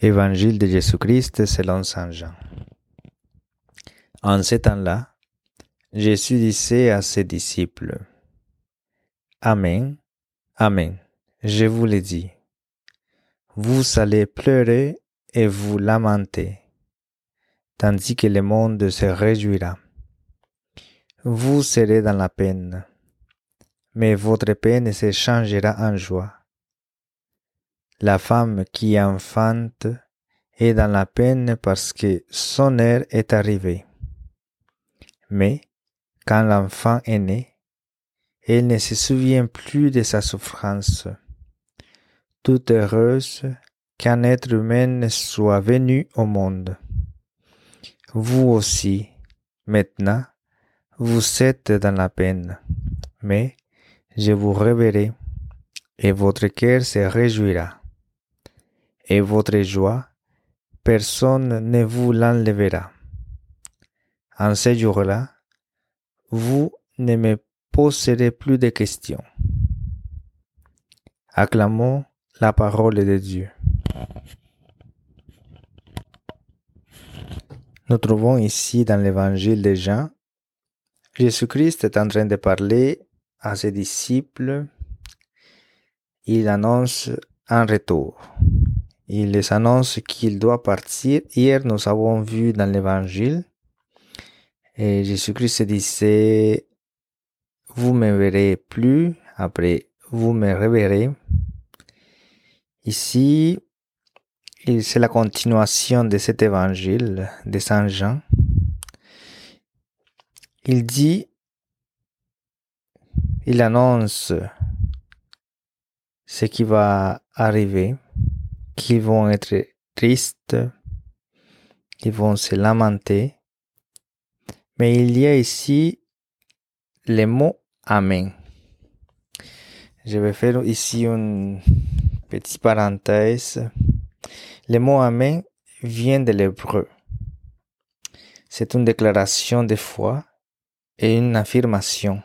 Évangile de Jésus-Christ selon Saint Jean. En ce temps-là, Jésus disait à ses disciples, Amen, Amen, je vous le dis, vous allez pleurer et vous lamenter, tandis que le monde se réjouira. Vous serez dans la peine, mais votre peine se changera en joie. La femme qui enfante est dans la peine parce que son heure est arrivée. Mais quand l'enfant est né, elle ne se souvient plus de sa souffrance. Toute heureuse qu'un être humain soit venu au monde. Vous aussi, maintenant, vous êtes dans la peine, mais je vous reverrai, et votre cœur se réjouira et votre joie, personne ne vous l'enlèvera. En ce jour-là, vous ne me poserez plus de questions. Acclamons la parole de Dieu. Nous trouvons ici dans l'évangile de Jean, Jésus-Christ est en train de parler à ses disciples. Il annonce un retour. Il les annonce qu'il doit partir. Hier, nous avons vu dans l'évangile, et Jésus-Christ disait, vous me verrez plus, après, vous me reverrez. Ici, c'est la continuation de cet évangile de Saint Jean. Il dit, il annonce ce qui va arriver qui vont être tristes, qui vont se lamenter. Mais il y a ici le mot Amen. Je vais faire ici une petite parenthèse. Le mot Amen vient de l'hébreu. C'est une déclaration de foi et une affirmation.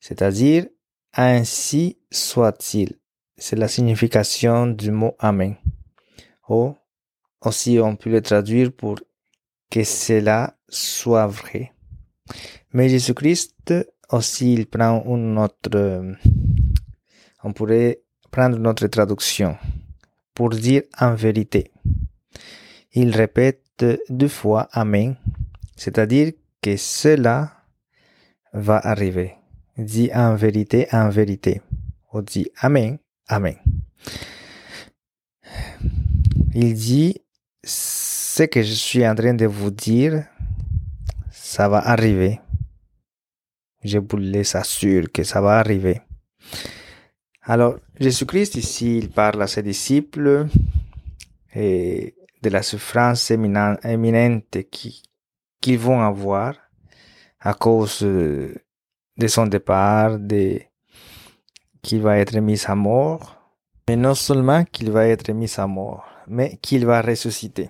C'est-à-dire, ainsi soit-il c'est la signification du mot Amen. Ou aussi on peut le traduire pour que cela soit vrai. Mais Jésus-Christ aussi il prend une autre, on pourrait prendre une autre traduction pour dire en vérité. Il répète deux fois Amen, c'est-à-dire que cela va arriver. Dit en vérité, en vérité. Ou dit Amen, Amen. Il dit, ce que je suis en train de vous dire, ça va arriver. Je vous laisse assurer que ça va arriver. Alors, Jésus-Christ ici, il parle à ses disciples et de la souffrance éminente qu'ils vont avoir à cause de son départ, de, qu'il va être mis à mort, mais non seulement qu'il va être mis à mort, mais qu'il va ressusciter.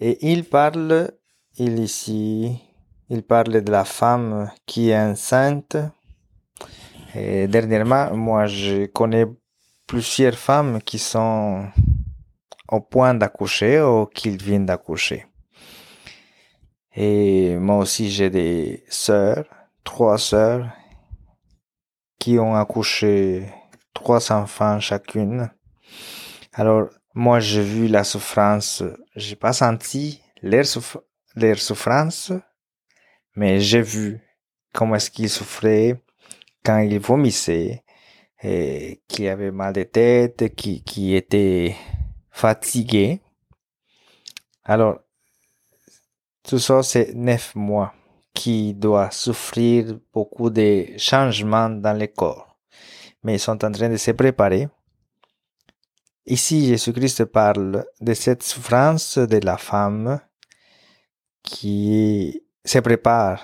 Et il parle, il ici, il parle de la femme qui est enceinte. Et dernièrement, moi, je connais plusieurs femmes qui sont au point d'accoucher ou qui viennent d'accoucher. Et moi aussi, j'ai des sœurs, trois sœurs qui ont accouché trois enfants chacune. Alors, moi, j'ai vu la souffrance, j'ai pas senti leur, souffrance, mais j'ai vu comment est-ce qu'ils souffraient quand ils vomissaient, et qui avaient mal de tête, qui, qui étaient fatigués. Alors, tout ça, c'est neuf mois qui doit souffrir beaucoup de changements dans le corps, mais ils sont en train de se préparer. Ici, Jésus-Christ parle de cette souffrance de la femme qui se prépare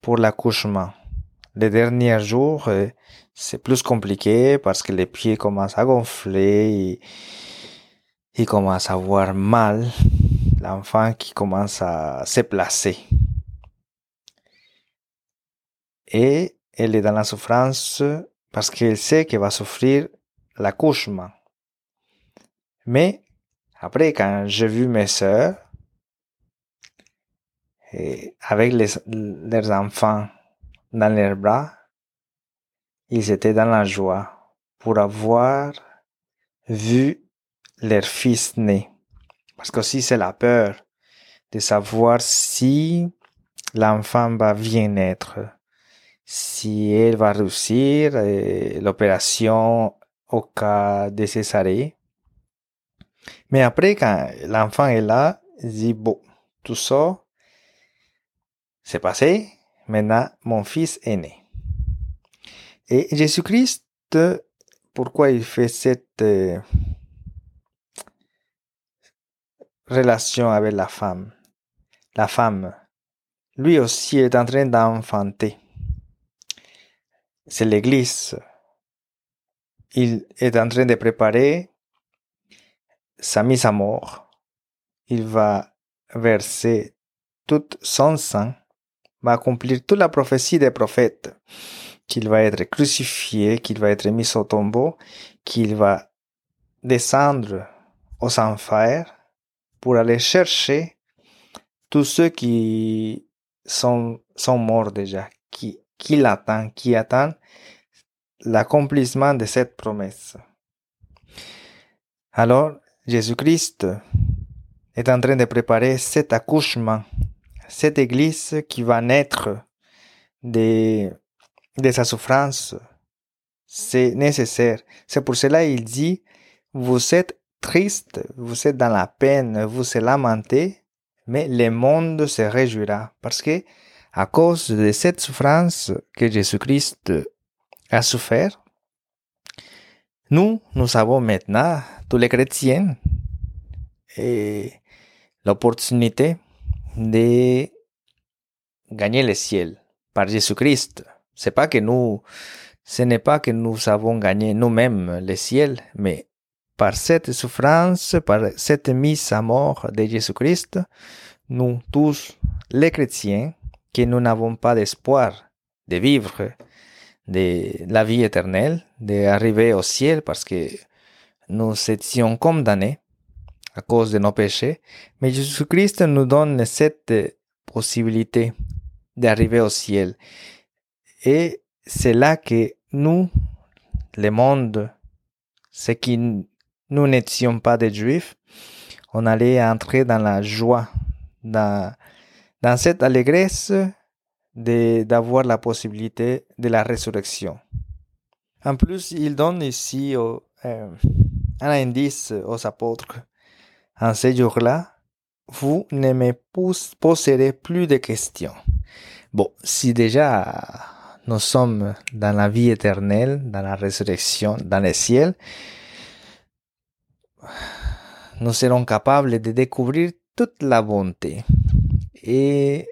pour l'accouchement. Les derniers jours, euh, c'est plus compliqué parce que les pieds commencent à gonfler et il commence à avoir mal. L'enfant qui commence à se placer et elle est dans la souffrance parce qu'elle sait qu'elle va souffrir l'accouchement. Mais Après, quand j'ai vu mes sœurs, avec les, leurs enfants dans leurs bras, ils étaient dans la joie pour avoir vu leur fils né. Parce que aussi c'est la peur de savoir si l'enfant va bien naître, si elle va réussir l'opération au cas de césarée. Mais après, quand l'enfant est là, il dit, bon, tout ça, c'est passé, maintenant mon fils est né. Et Jésus-Christ, pourquoi il fait cette euh, relation avec la femme? La femme, lui aussi est en train d'enfanter. C'est l'Église. Il est en train de préparer sa mise à mort. Il va verser tout son sang, va accomplir toute la prophétie des prophètes qu'il va être crucifié, qu'il va être mis au tombeau, qu'il va descendre aux enfers pour aller chercher tous ceux qui sont, sont morts déjà, qui, qui l'attendent, qui attendent l'accomplissement de cette promesse. Alors, Jésus-Christ est en train de préparer cet accouchement, cette église qui va naître des de sa souffrance. C'est nécessaire. C'est pour cela il dit, vous êtes triste, vous êtes dans la peine, vous se lamentez, mais le monde se réjouira parce que à cause de cette souffrance que Jésus-Christ a souffert, nous, nous avons maintenant, tous les chrétiens, l'opportunité de gagner le ciel par Jésus-Christ. Pas que nous, ce n'est pas que nous avons gagné nous-mêmes le ciel, mais par cette souffrance, par cette mise à mort de Jésus-Christ, nous tous, les chrétiens, que nous n'avons pas d'espoir de vivre de la vie éternelle, d'arriver au ciel parce que nous étions condamnés à cause de nos péchés, mais Jésus-Christ nous donne cette possibilité d'arriver au ciel. Et c'est là que nous, le monde, ce qui nous n'étions pas des juifs, on allait entrer dans la joie, dans, dans cette allégresse d'avoir la possibilité de la résurrection. En plus, il donne ici euh, un indice aux apôtres. En ce jour-là, vous ne me poserez plus de questions. Bon, si déjà nous sommes dans la vie éternelle, dans la résurrection, dans le ciel, nous serons capables de découvrir toute la bonté et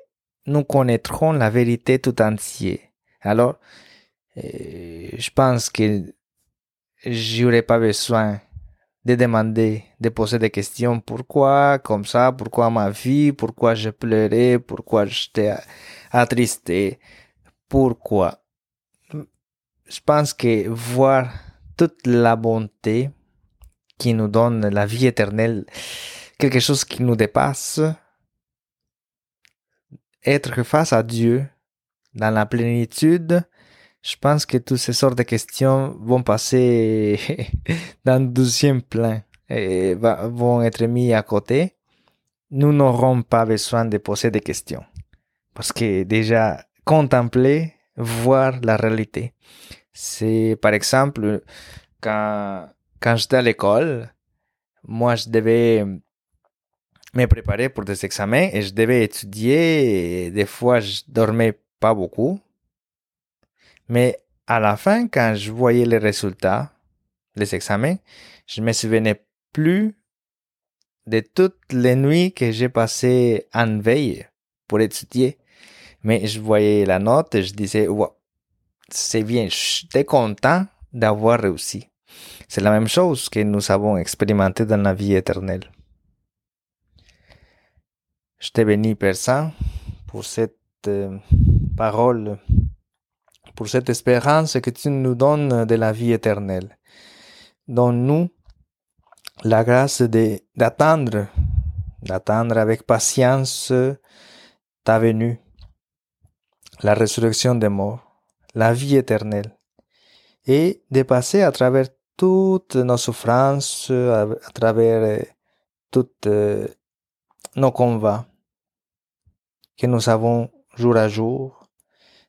nous connaîtrons la vérité tout entière. Alors, euh, je pense que j'aurais pas besoin de demander, de poser des questions. Pourquoi comme ça? Pourquoi ma vie? Pourquoi je pleurais? Pourquoi j'étais attristé? pourquoi? Je pense que voir toute la bonté qui nous donne la vie éternelle, quelque chose qui nous dépasse, être face à Dieu dans la plénitude, je pense que toutes ces sortes de questions vont passer dans le deuxième plan et vont être mis à côté. Nous n'aurons pas besoin de poser des questions. Parce que déjà, contempler, voir la réalité. C'est par exemple quand, quand j'étais à l'école, moi je devais me préparer pour des examens et je devais étudier. Des fois, je dormais pas beaucoup. Mais à la fin, quand je voyais les résultats des examens, je me souvenais plus de toutes les nuits que j'ai passées en veille pour étudier. Mais je voyais la note et je disais, c'est bien, j'étais content d'avoir réussi. C'est la même chose que nous avons expérimenté dans la vie éternelle. Je te bénis, Père Saint, pour cette euh, parole, pour cette espérance que tu nous donnes de la vie éternelle. Donne-nous la grâce d'attendre, d'attendre avec patience ta venue, la résurrection des morts, la vie éternelle, et de passer à travers toutes nos souffrances, à, travers toutes nos combats que nous avons jour à jour,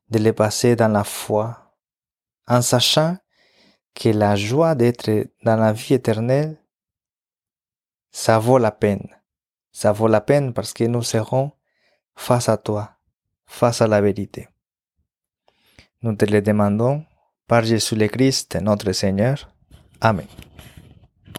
de les passer dans la foi, en sachant que la joie d'être dans la vie éternelle, ça vaut la peine. Ça vaut la peine parce que nous serons face à toi, face à la vérité. Nous te le demandons par Jésus le Christ, notre Seigneur. Amen.